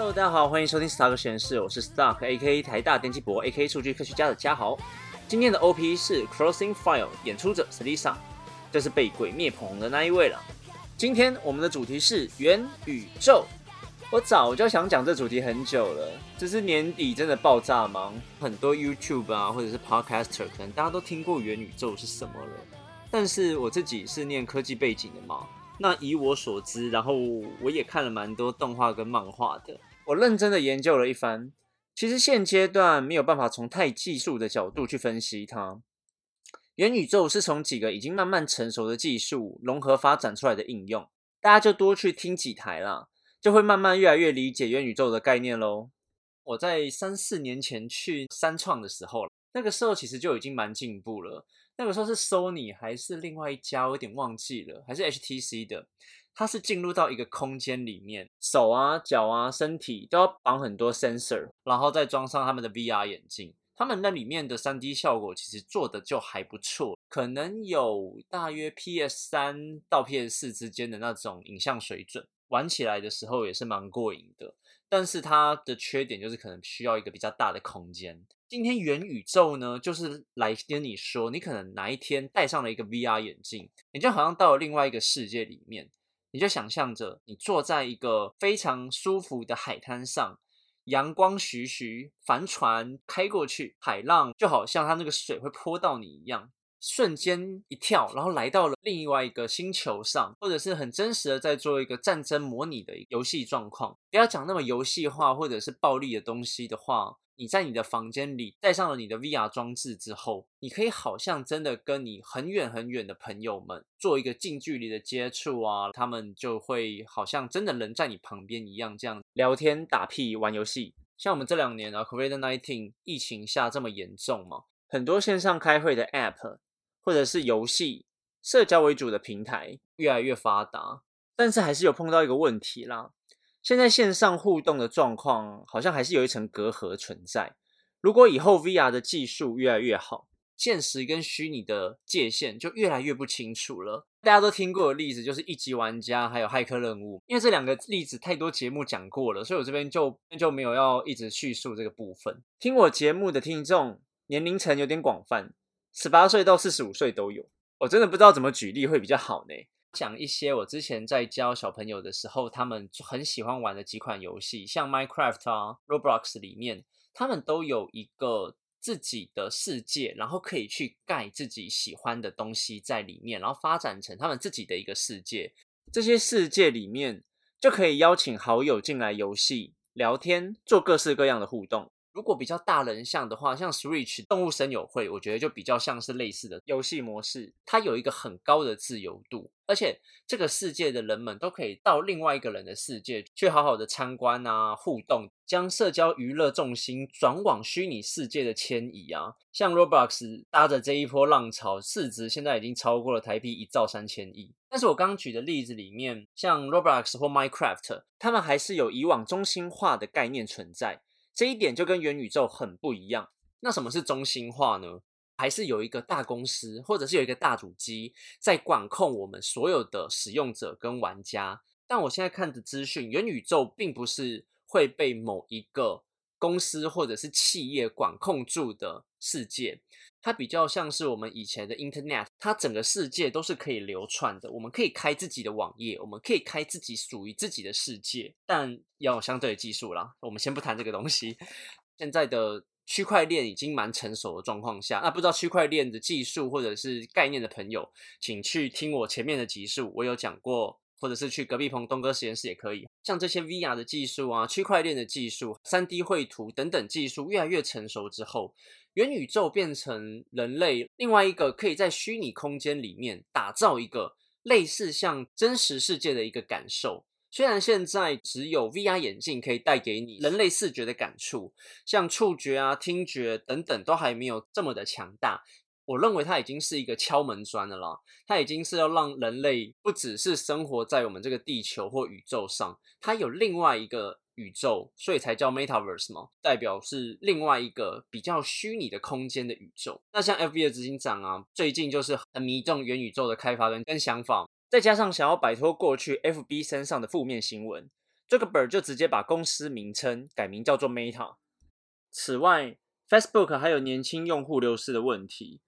Hello，大家好，欢迎收听 Stark 实验室，我是 Stark A.K. 台大电机博 A.K. 数据科学家的嘉豪。今天的 O.P 是 Crossing File，演出者 Selisa，就是被鬼灭捧红的那一位了。今天我们的主题是元宇宙。我早就想讲这主题很久了，只是年底真的爆炸忙，很多 YouTube 啊或者是 Podcaster 可能大家都听过元宇宙是什么了，但是我自己是念科技背景的嘛。那以我所知，然后我也看了蛮多动画跟漫画的，我认真的研究了一番。其实现阶段没有办法从太技术的角度去分析它。元宇宙是从几个已经慢慢成熟的技术融合发展出来的应用，大家就多去听几台啦，就会慢慢越来越理解元宇宙的概念喽。我在三四年前去三创的时候，那个时候其实就已经蛮进步了。那个时候是 Sony 还是另外一家，我有点忘记了，还是 HTC 的。它是进入到一个空间里面，手啊、脚啊、身体都要绑很多 sensor，然后再装上他们的 VR 眼镜。他们那里面的 3D 效果其实做的就还不错，可能有大约 PS 三到 PS 四之间的那种影像水准，玩起来的时候也是蛮过瘾的。但是它的缺点就是可能需要一个比较大的空间。今天元宇宙呢，就是来跟你说，你可能哪一天戴上了一个 VR 眼镜，你就好像到了另外一个世界里面，你就想象着你坐在一个非常舒服的海滩上，阳光徐徐，帆船开过去，海浪就好像它那个水会泼到你一样。瞬间一跳，然后来到了另外一个星球上，或者是很真实的在做一个战争模拟的游戏状况。不要讲那么游戏化或者是暴力的东西的话，你在你的房间里带上了你的 VR 装置之后，你可以好像真的跟你很远很远的朋友们做一个近距离的接触啊，他们就会好像真的人在你旁边一样，这样聊天、打屁、玩游戏。像我们这两年啊，COVID-19 疫情下这么严重嘛，很多线上开会的 App。或者是游戏、社交为主的平台越来越发达，但是还是有碰到一个问题啦。现在线上互动的状况好像还是有一层隔阂存在。如果以后 VR 的技术越来越好，现实跟虚拟的界限就越来越不清楚了。大家都听过的例子就是一级玩家还有骇客任务，因为这两个例子太多节目讲过了，所以我这边就就没有要一直叙述这个部分。听我节目的听众年龄层有点广泛。十八岁到四十五岁都有，我真的不知道怎么举例会比较好呢。讲一些我之前在教小朋友的时候，他们很喜欢玩的几款游戏，像 Minecraft 啊、Roblox 里面，他们都有一个自己的世界，然后可以去盖自己喜欢的东西在里面，然后发展成他们自己的一个世界。这些世界里面就可以邀请好友进来游戏、聊天，做各式各样的互动。如果比较大人像的话，像 Switch 动物森友会，我觉得就比较像是类似的游戏模式。它有一个很高的自由度，而且这个世界的人们都可以到另外一个人的世界去好好的参观啊，互动，将社交娱乐重心转往虚拟世界的迁移啊。像 Roblox 搭着这一波浪潮，市值现在已经超过了台币一兆三千亿。但是我刚举的例子里面，像 Roblox 或 Minecraft，他们还是有以往中心化的概念存在。这一点就跟元宇宙很不一样。那什么是中心化呢？还是有一个大公司，或者是有一个大主机在管控我们所有的使用者跟玩家？但我现在看的资讯，元宇宙并不是会被某一个公司或者是企业管控住的世界。它比较像是我们以前的 Internet，它整个世界都是可以流窜的。我们可以开自己的网页，我们可以开自己属于自己的世界，但要有相对的技术啦。我们先不谈这个东西。现在的区块链已经蛮成熟的状况下，那不知道区块链的技术或者是概念的朋友，请去听我前面的集数，我有讲过。或者是去隔壁棚东哥实验室也可以。像这些 VR 的技术啊、区块链的技术、三 D 绘图等等技术越来越成熟之后，元宇宙变成人类另外一个可以在虚拟空间里面打造一个类似像真实世界的一个感受。虽然现在只有 VR 眼镜可以带给你人类视觉的感触，像触觉啊、听觉等等都还没有这么的强大。我认为它已经是一个敲门砖了啦，它已经是要让人类不只是生活在我们这个地球或宇宙上，它有另外一个宇宙，所以才叫 Metaverse 嘛，代表是另外一个比较虚拟的空间的宇宙。那像 FB 的执行长啊，最近就是很迷中元宇宙的开发跟跟想法，再加上想要摆脱过去 FB 身上的负面新闻，这个本就直接把公司名称改名叫做 Meta。此外，Facebook 还有年轻用户流失的问题。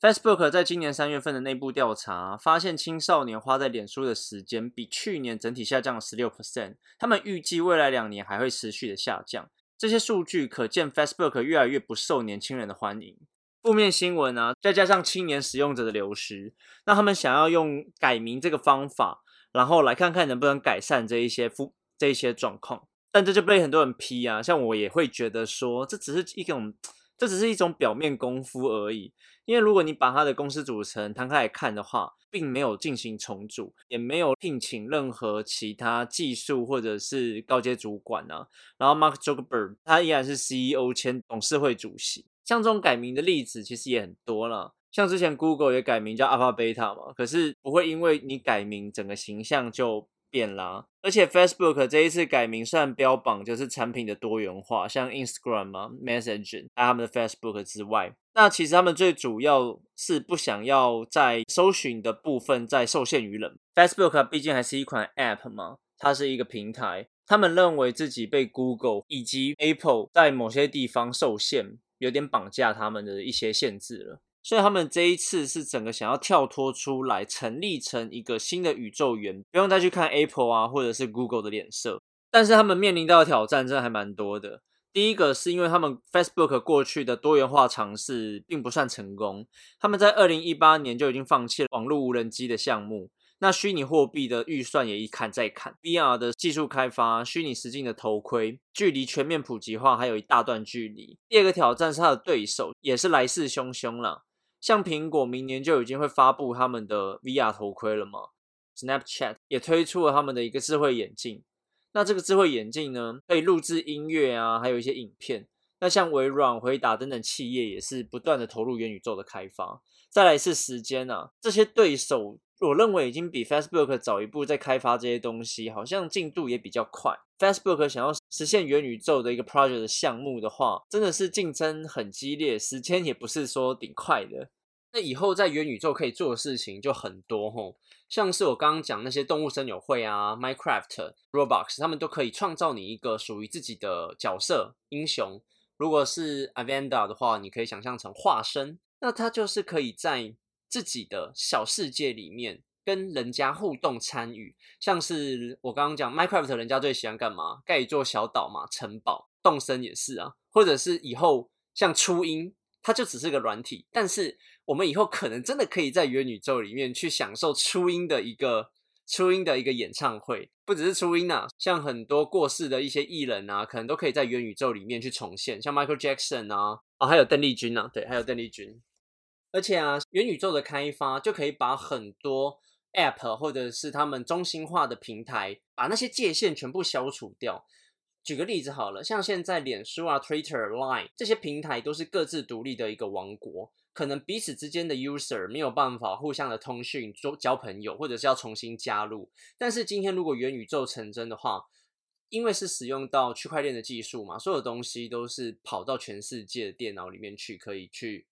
Facebook 在今年三月份的内部调查发现，青少年花在脸书的时间比去年整体下降了十六 percent。他们预计未来两年还会持续的下降。这些数据可见，Facebook 越来越不受年轻人的欢迎。负面新闻啊，再加上青年使用者的流失，那他们想要用改名这个方法，然后来看看能不能改善这一些负这一些状况。但这就被很多人批啊，像我也会觉得说，这只是一种，这只是一种表面功夫而已。因为如果你把他的公司组成摊开来看的话，并没有进行重组，也没有聘请任何其他技术或者是高阶主管啊。然后 Mark Zuckerberg 他依然是 CEO 兼董事会主席。像这种改名的例子其实也很多了，像之前 Google 也改名叫 Alpha Beta 嘛，可是不会因为你改名，整个形象就变啦。而且 Facebook 这一次改名，虽然标榜就是产品的多元化，像 Instagram 啊、Messaging 还有他们的 Facebook 之外，那其实他们最主要是不想要在搜寻的部分再受限于人。Facebook 毕竟还是一款 App 嘛，它是一个平台，他们认为自己被 Google 以及 Apple 在某些地方受限。有点绑架他们的一些限制了，所以他们这一次是整个想要跳脱出来，成立成一个新的宇宙元，不用再去看 Apple 啊或者是 Google 的脸色。但是他们面临到的挑战真的还蛮多的。第一个是因为他们 Facebook 过去的多元化尝试并不算成功，他们在二零一八年就已经放弃了网络无人机的项目。那虚拟货币的预算也一砍再砍，VR 的技术开发、虚拟实境的头盔，距离全面普及化还有一大段距离。第二个挑战是它的对手也是来势汹汹了，像苹果明年就已经会发布他们的 VR 头盔了嘛，Snapchat 也推出了他们的一个智慧眼镜。那这个智慧眼镜呢，可以录制音乐啊，还有一些影片。那像微软、回答等等企业也是不断的投入元宇宙的开发。再来是时间啊，这些对手。我认为已经比 Facebook 早一步在开发这些东西，好像进度也比较快。Facebook 想要实现元宇宙的一个 project 的项目的话，真的是竞争很激烈，时间也不是说顶快的。那以后在元宇宙可以做的事情就很多吼，像是我刚刚讲那些动物森友会啊、Minecraft、Roblox，他们都可以创造你一个属于自己的角色英雄。如果是 Avenda 的话，你可以想象成化身，那它就是可以在。自己的小世界里面跟人家互动参与，像是我刚刚讲 Minecraft，人家最喜欢干嘛？盖一座小岛嘛，城堡。动森也是啊，或者是以后像初音，它就只是个软体，但是我们以后可能真的可以在元宇宙里面去享受初音的一个初音的一个演唱会，不只是初音啊，像很多过世的一些艺人啊，可能都可以在元宇宙里面去重现，像 Michael Jackson 啊，啊还有邓丽君啊，对，还有邓丽君。而且啊，元宇宙的开发就可以把很多 App 或者是他们中心化的平台，把那些界限全部消除掉。举个例子好了，像现在脸书啊、Twitter、Line 这些平台都是各自独立的一个王国，可能彼此之间的 User 没有办法互相的通讯、交交朋友，或者是要重新加入。但是今天如果元宇宙成真的话，因为是使用到区块链的技术嘛，所有东西都是跑到全世界的电脑里面去，可以去。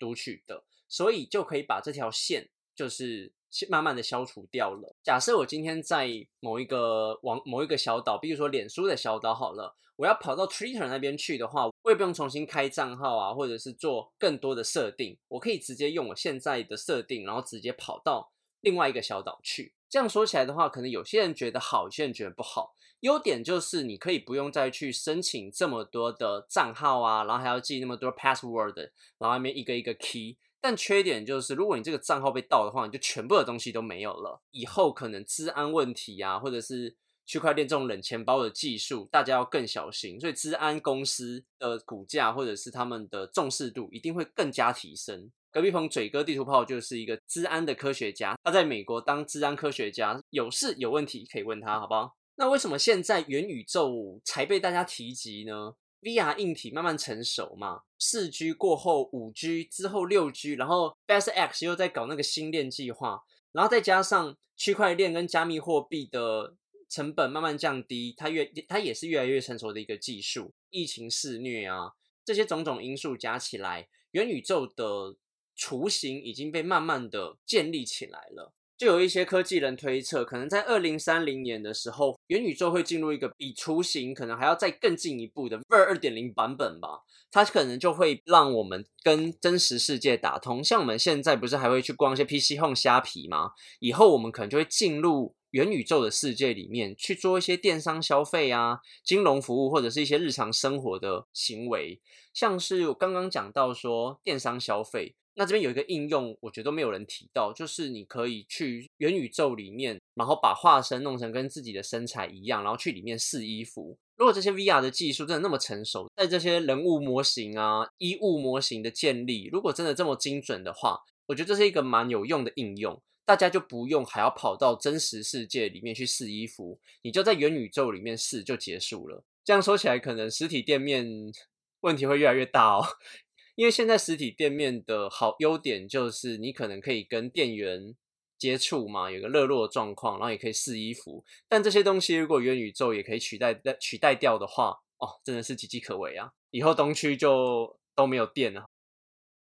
读取的，所以就可以把这条线就是慢慢的消除掉了。假设我今天在某一个网某一个小岛，比如说脸书的小岛好了，我要跑到 Twitter 那边去的话，我也不用重新开账号啊，或者是做更多的设定，我可以直接用我现在的设定，然后直接跑到另外一个小岛去。这样说起来的话，可能有些人觉得好，有些人觉得不好。优点就是你可以不用再去申请这么多的账号啊，然后还要记那么多 password，然后外面一个一个 key。但缺点就是，如果你这个账号被盗的话，你就全部的东西都没有了。以后可能治安问题啊，或者是区块链这种冷钱包的技术，大家要更小心。所以，治安公司的股价或者是他们的重视度一定会更加提升。隔壁棚嘴哥地图炮就是一个治安的科学家，他在美国当治安科学家，有事有问题可以问他，好不好？那为什么现在元宇宙才被大家提及呢？VR 硬体慢慢成熟嘛，四 G 过后五 G 之后六 G，然后 Best X 又在搞那个星链计划，然后再加上区块链跟加密货币的成本慢慢降低，它越它也是越来越成熟的一个技术。疫情肆虐啊，这些种种因素加起来，元宇宙的雏形已经被慢慢的建立起来了。就有一些科技人推测，可能在二零三零年的时候，元宇宙会进入一个比雏形可能还要再更进一步的 Ver 二点零版本吧。它可能就会让我们跟真实世界打通。像我们现在不是还会去逛一些 PC Home 虾皮吗？以后我们可能就会进入元宇宙的世界里面去做一些电商消费啊、金融服务或者是一些日常生活的行为。像是我刚刚讲到说电商消费。那这边有一个应用，我觉得都没有人提到，就是你可以去元宇宙里面，然后把化身弄成跟自己的身材一样，然后去里面试衣服。如果这些 VR 的技术真的那么成熟，在这些人物模型啊、衣物模型的建立，如果真的这么精准的话，我觉得这是一个蛮有用的应用。大家就不用还要跑到真实世界里面去试衣服，你就在元宇宙里面试就结束了。这样说起来，可能实体店面问题会越来越大哦。因为现在实体店面的好优点就是你可能可以跟店员接触嘛，有个热络的状况，然后也可以试衣服。但这些东西如果元宇宙也可以取代取代掉的话，哦，真的是岌岌可危啊！以后东区就都没有店了。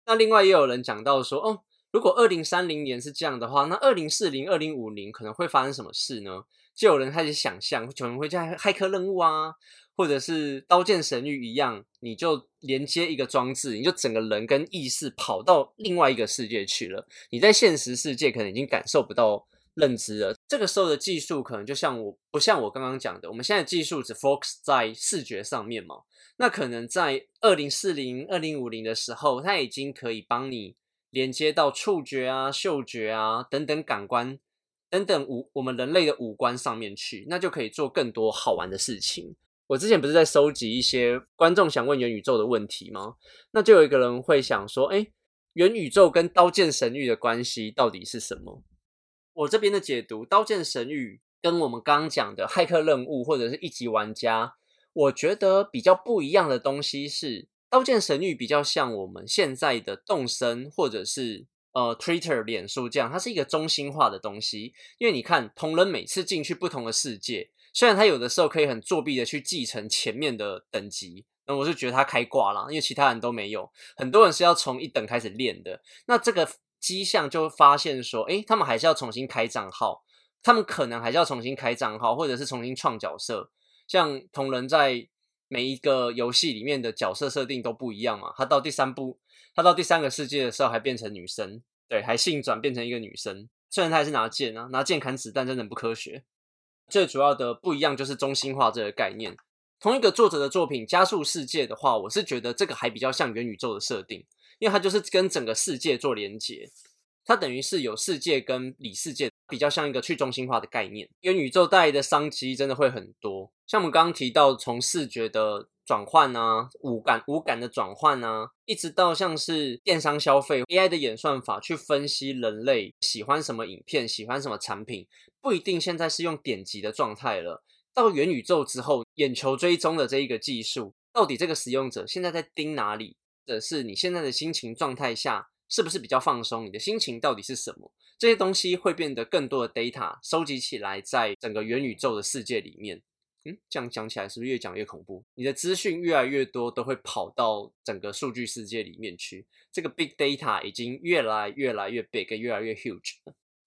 那另外也有人讲到说，哦，如果二零三零年是这样的话，那二零四零、二零五零可能会发生什么事呢？就有人开始想象，可能会在骇客任务啊。或者是刀剑神域一样，你就连接一个装置，你就整个人跟意识跑到另外一个世界去了。你在现实世界可能已经感受不到认知了。这个时候的技术可能就像我不像我刚刚讲的，我们现在技术只 focus 在视觉上面嘛。那可能在二零四零、二零五零的时候，它已经可以帮你连接到触觉啊、嗅觉啊等等感官等等五我们人类的五官上面去，那就可以做更多好玩的事情。我之前不是在收集一些观众想问元宇宙的问题吗？那就有一个人会想说：“哎，元宇宙跟《刀剑神域》的关系到底是什么？”我这边的解读，《刀剑神域》跟我们刚刚讲的骇客任务或者是一级玩家，我觉得比较不一样的东西是，《刀剑神域》比较像我们现在的动森或者是呃 Twitter、脸书这样，它是一个中心化的东西。因为你看，同人每次进去不同的世界。虽然他有的时候可以很作弊的去继承前面的等级，那我是觉得他开挂了，因为其他人都没有，很多人是要从一等开始练的。那这个迹象就发现说，诶，他们还是要重新开账号，他们可能还是要重新开账号，或者是重新创角色。像同人在每一个游戏里面的角色设定都不一样嘛，他到第三部，他到第三个世界的时候还变成女生，对，还性转变成一个女生。虽然他还是拿剑啊，拿剑砍子弹，真的很不科学。最主要的不一样就是中心化这个概念。同一个作者的作品《加速世界》的话，我是觉得这个还比较像元宇宙的设定，因为它就是跟整个世界做连接，它等于是有世界跟里世界，比较像一个去中心化的概念。元宇宙带来的商机真的会很多，像我们刚刚提到从视觉的。转换啊，五感五感的转换啊，一直到像是电商消费 AI 的演算法去分析人类喜欢什么影片，喜欢什么产品，不一定现在是用点击的状态了。到元宇宙之后，眼球追踪的这一个技术，到底这个使用者现在在盯哪里，或者是你现在的心情状态下是不是比较放松？你的心情到底是什么？这些东西会变得更多的 data 收集起来，在整个元宇宙的世界里面。嗯，这样讲起来是不是越讲越恐怖？你的资讯越来越多，都会跑到整个数据世界里面去。这个 big data 已经越来越来越 big，越来越 huge。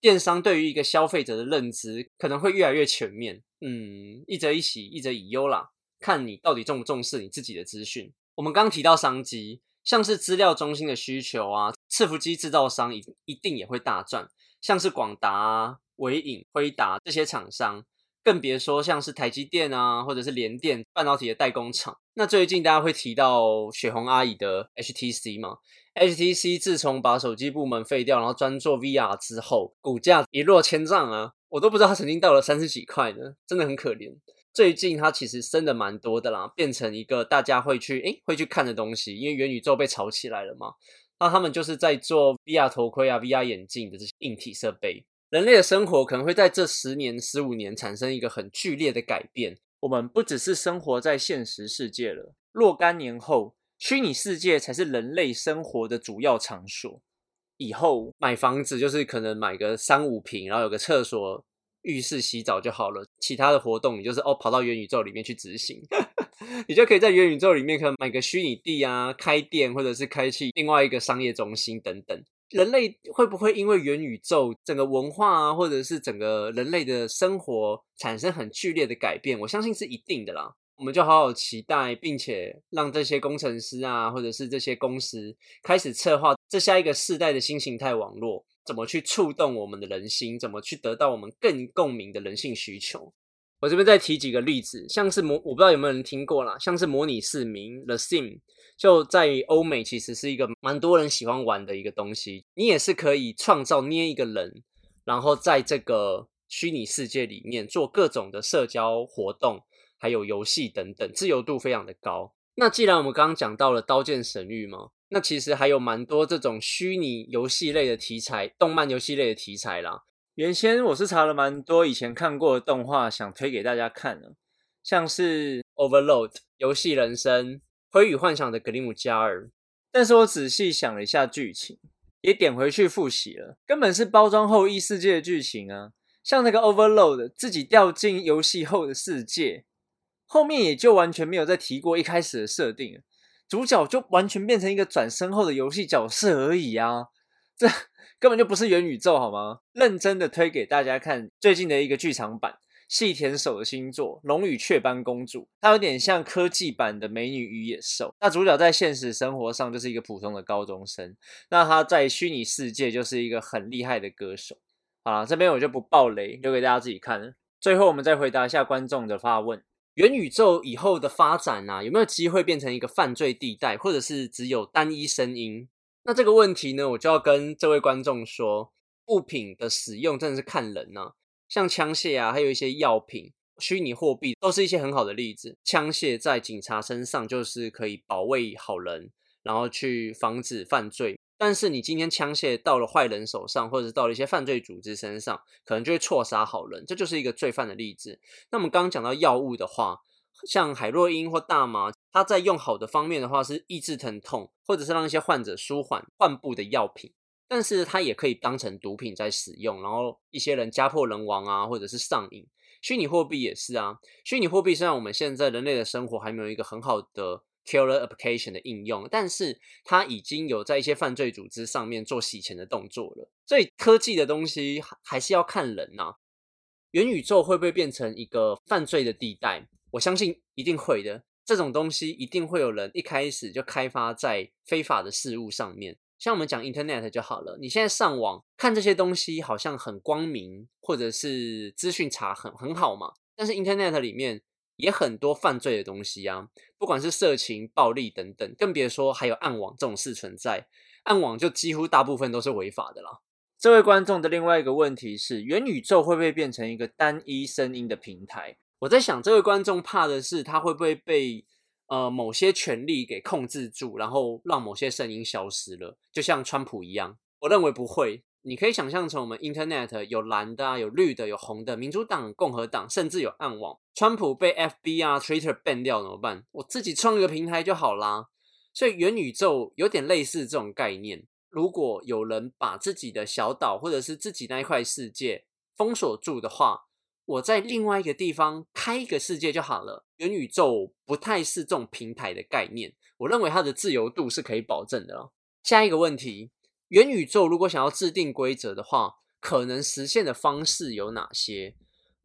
电商对于一个消费者的认知可能会越来越全面。嗯，一则一喜，一则以忧啦。看你到底重不重视你自己的资讯。我们刚提到商机，像是资料中心的需求啊，伺服机制造商一一定也会大赚，像是广达、伟影、辉达这些厂商。更别说像是台积电啊，或者是联电半导体的代工厂。那最近大家会提到雪红阿姨的 HTC 吗？HTC 自从把手机部门废掉，然后专做 VR 之后，股价一落千丈啊！我都不知道它曾经到了三十几块呢，真的很可怜。最近它其实升的蛮多的啦，变成一个大家会去诶会去看的东西，因为元宇宙被炒起来了嘛。那他们就是在做 VR 头盔啊、VR 眼镜的这些硬体设备。人类的生活可能会在这十年、十五年产生一个很剧烈的改变。我们不只是生活在现实世界了，若干年后，虚拟世界才是人类生活的主要场所。以后买房子就是可能买个三五平，然后有个厕所、浴室洗澡就好了。其他的活动，你就是哦跑到元宇宙里面去执行，你就可以在元宇宙里面可能买个虚拟地啊，开店或者是开启另外一个商业中心等等。人类会不会因为元宇宙整个文化啊，或者是整个人类的生活产生很剧烈的改变？我相信是一定的啦。我们就好好期待，并且让这些工程师啊，或者是这些公司开始策划这下一个世代的新形态网络，怎么去触动我们的人心，怎么去得到我们更共鸣的人性需求。我这边再提几个例子，像是模，我不知道有没有人听过啦，像是模拟市民 The Sim，就在欧美其实是一个蛮多人喜欢玩的一个东西。你也是可以创造捏一个人，然后在这个虚拟世界里面做各种的社交活动，还有游戏等等，自由度非常的高。那既然我们刚刚讲到了《刀剑神域》嘛，那其实还有蛮多这种虚拟游戏类的题材，动漫游戏类的题材啦。原先我是查了蛮多以前看过的动画，想推给大家看的，像是《Overload》游戏人生、《灰与幻想》的格林姆加尔。但是我仔细想了一下剧情，也点回去复习了，根本是包装后异世界的剧情啊！像那个《Overload》自己掉进游戏后的世界，后面也就完全没有再提过一开始的设定，主角就完全变成一个转身后的游戏角色而已啊！这。根本就不是元宇宙好吗？认真的推给大家看最近的一个剧场版细田守的新作《龙与雀斑公主》，它有点像科技版的《美女与野兽》。那主角在现实生活上就是一个普通的高中生，那他在虚拟世界就是一个很厉害的歌手。好了，这边我就不爆雷，留给大家自己看了。最后我们再回答一下观众的发问：元宇宙以后的发展啊，有没有机会变成一个犯罪地带，或者是只有单一声音？那这个问题呢，我就要跟这位观众说，物品的使用真的是看人呐。像枪械啊，还有一些药品、虚拟货币，都是一些很好的例子。枪械在警察身上就是可以保卫好人，然后去防止犯罪。但是你今天枪械到了坏人手上，或者是到了一些犯罪组织身上，可能就会错杀好人，这就是一个罪犯的例子。那么刚刚讲到药物的话。像海洛因或大麻，它在用好的方面的话是抑制疼痛，或者是让一些患者舒缓患部的药品。但是它也可以当成毒品在使用，然后一些人家破人亡啊，或者是上瘾。虚拟货币也是啊，虚拟货币虽然我们现在人类的生活还没有一个很好的 killer application 的应用，但是它已经有在一些犯罪组织上面做洗钱的动作了。所以科技的东西还是要看人呐。元宇宙会不会变成一个犯罪的地带？我相信一定会的，这种东西一定会有人一开始就开发在非法的事物上面。像我们讲 Internet 就好了，你现在上网看这些东西好像很光明，或者是资讯查很很好嘛。但是 Internet 里面也很多犯罪的东西啊，不管是色情、暴力等等，更别说还有暗网这种事存在。暗网就几乎大部分都是违法的啦。这位观众的另外一个问题是：元宇宙会不会变成一个单一声音的平台？我在想，这位观众怕的是他会不会被呃某些权力给控制住，然后让某些声音消失了，就像川普一样。我认为不会。你可以想象成我们 Internet 有蓝的、啊，有绿的、有红的，民主党、共和党，甚至有暗网。川普被 FB 啊、Twitter ban 掉怎么办？我自己创一个平台就好啦。所以元宇宙有点类似这种概念。如果有人把自己的小岛或者是自己那一块世界封锁住的话，我在另外一个地方开一个世界就好了。元宇宙不太是这种平台的概念，我认为它的自由度是可以保证的。下一个问题，元宇宙如果想要制定规则的话，可能实现的方式有哪些？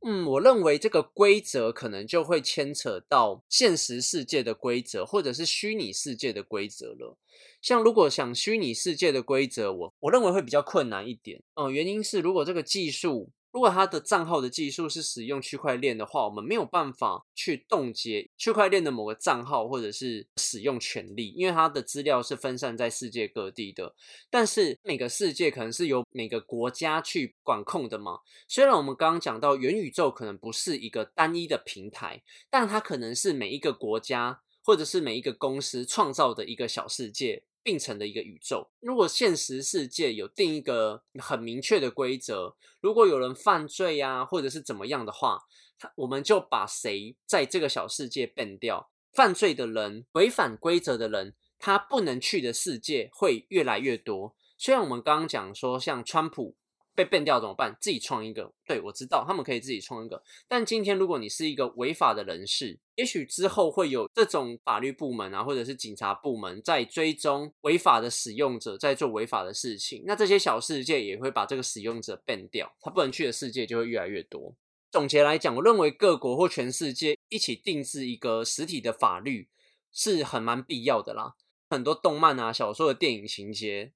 嗯，我认为这个规则可能就会牵扯到现实世界的规则，或者是虚拟世界的规则了。像如果想虚拟世界的规则，我我认为会比较困难一点。嗯，原因是如果这个技术。如果他的账号的技术是使用区块链的话，我们没有办法去冻结区块链的某个账号或者是使用权利，因为它的资料是分散在世界各地的。但是每个世界可能是由每个国家去管控的嘛。虽然我们刚刚讲到元宇宙可能不是一个单一的平台，但它可能是每一个国家或者是每一个公司创造的一个小世界。并成的一个宇宙。如果现实世界有定一个很明确的规则，如果有人犯罪呀，或者是怎么样的话，他我们就把谁在这个小世界 ban 掉。犯罪的人、违反规则的人，他不能去的世界会越来越多。虽然我们刚刚讲说，像川普被变掉怎么办？自己创一个。对我知道他们可以自己创一个，但今天如果你是一个违法的人士，也许之后会有这种法律部门啊，或者是警察部门在追踪违法的使用者在做违法的事情。那这些小世界也会把这个使用者变掉，他不能去的世界就会越来越多。总结来讲，我认为各国或全世界一起定制一个实体的法律是很蛮必要的啦。很多动漫啊、小说的电影情节。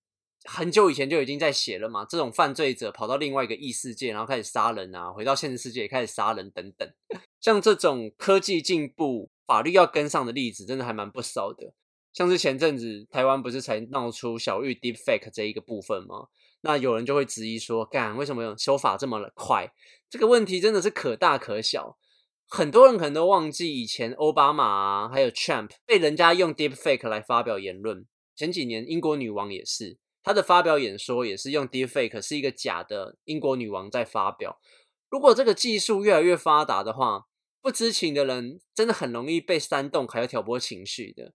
很久以前就已经在写了嘛，这种犯罪者跑到另外一个异世界，然后开始杀人啊，回到现实世界也开始杀人等等。像这种科技进步、法律要跟上的例子，真的还蛮不少的。像是前阵子台湾不是才闹出小玉 deepfake 这一个部分吗？那有人就会质疑说，干为什么修法这么快？这个问题真的是可大可小。很多人可能都忘记以前奥巴马啊，还有 Trump 被人家用 deepfake 来发表言论。前几年英国女王也是。他的发表演说也是用 deepfake，是一个假的英国女王在发表。如果这个技术越来越发达的话，不知情的人真的很容易被煽动，还有挑拨情绪的。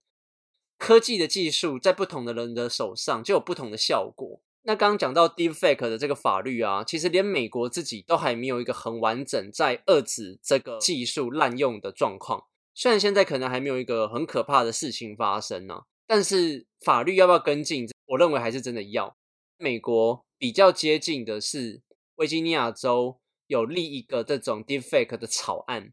科技的技术在不同的人的手上就有不同的效果。那刚讲到 deepfake 的这个法律啊，其实连美国自己都还没有一个很完整在遏制这个技术滥用的状况。虽然现在可能还没有一个很可怕的事情发生呢，但是法律要不要跟进？我认为还是真的要。美国比较接近的是，维吉尼亚州有立一个这种 deepfake 的草案，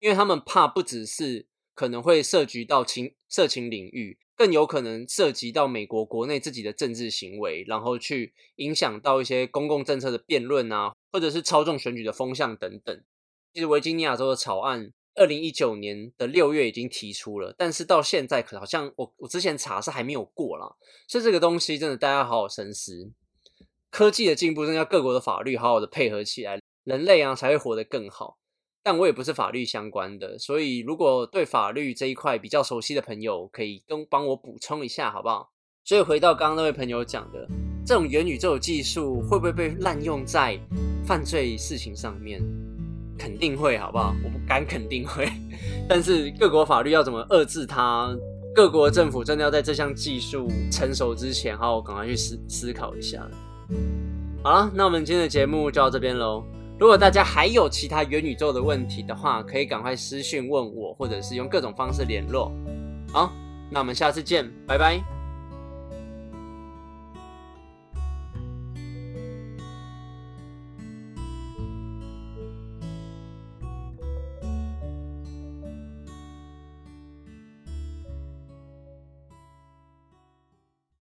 因为他们怕不只是可能会涉及到情色情领域，更有可能涉及到美国国内自己的政治行为，然后去影响到一些公共政策的辩论啊，或者是操纵选举的风向等等。其实维吉尼亚州的草案。二零一九年的六月已经提出了，但是到现在可好像我我之前查是还没有过啦，所以这个东西真的大家好好深思。科技的进步，真的要各国的法律好好的配合起来，人类啊才会活得更好。但我也不是法律相关的，所以如果对法律这一块比较熟悉的朋友，可以跟帮我补充一下，好不好？所以回到刚刚那位朋友讲的，这种元宇宙技术会不会被滥用在犯罪事情上面？肯定会，好不好？我不敢肯定会，但是各国法律要怎么遏制它？各国政府真的要在这项技术成熟之前，好好赶快去思思考一下。好了，那我们今天的节目就到这边喽。如果大家还有其他元宇宙的问题的话，可以赶快私讯问我，或者是用各种方式联络。好，那我们下次见，拜拜。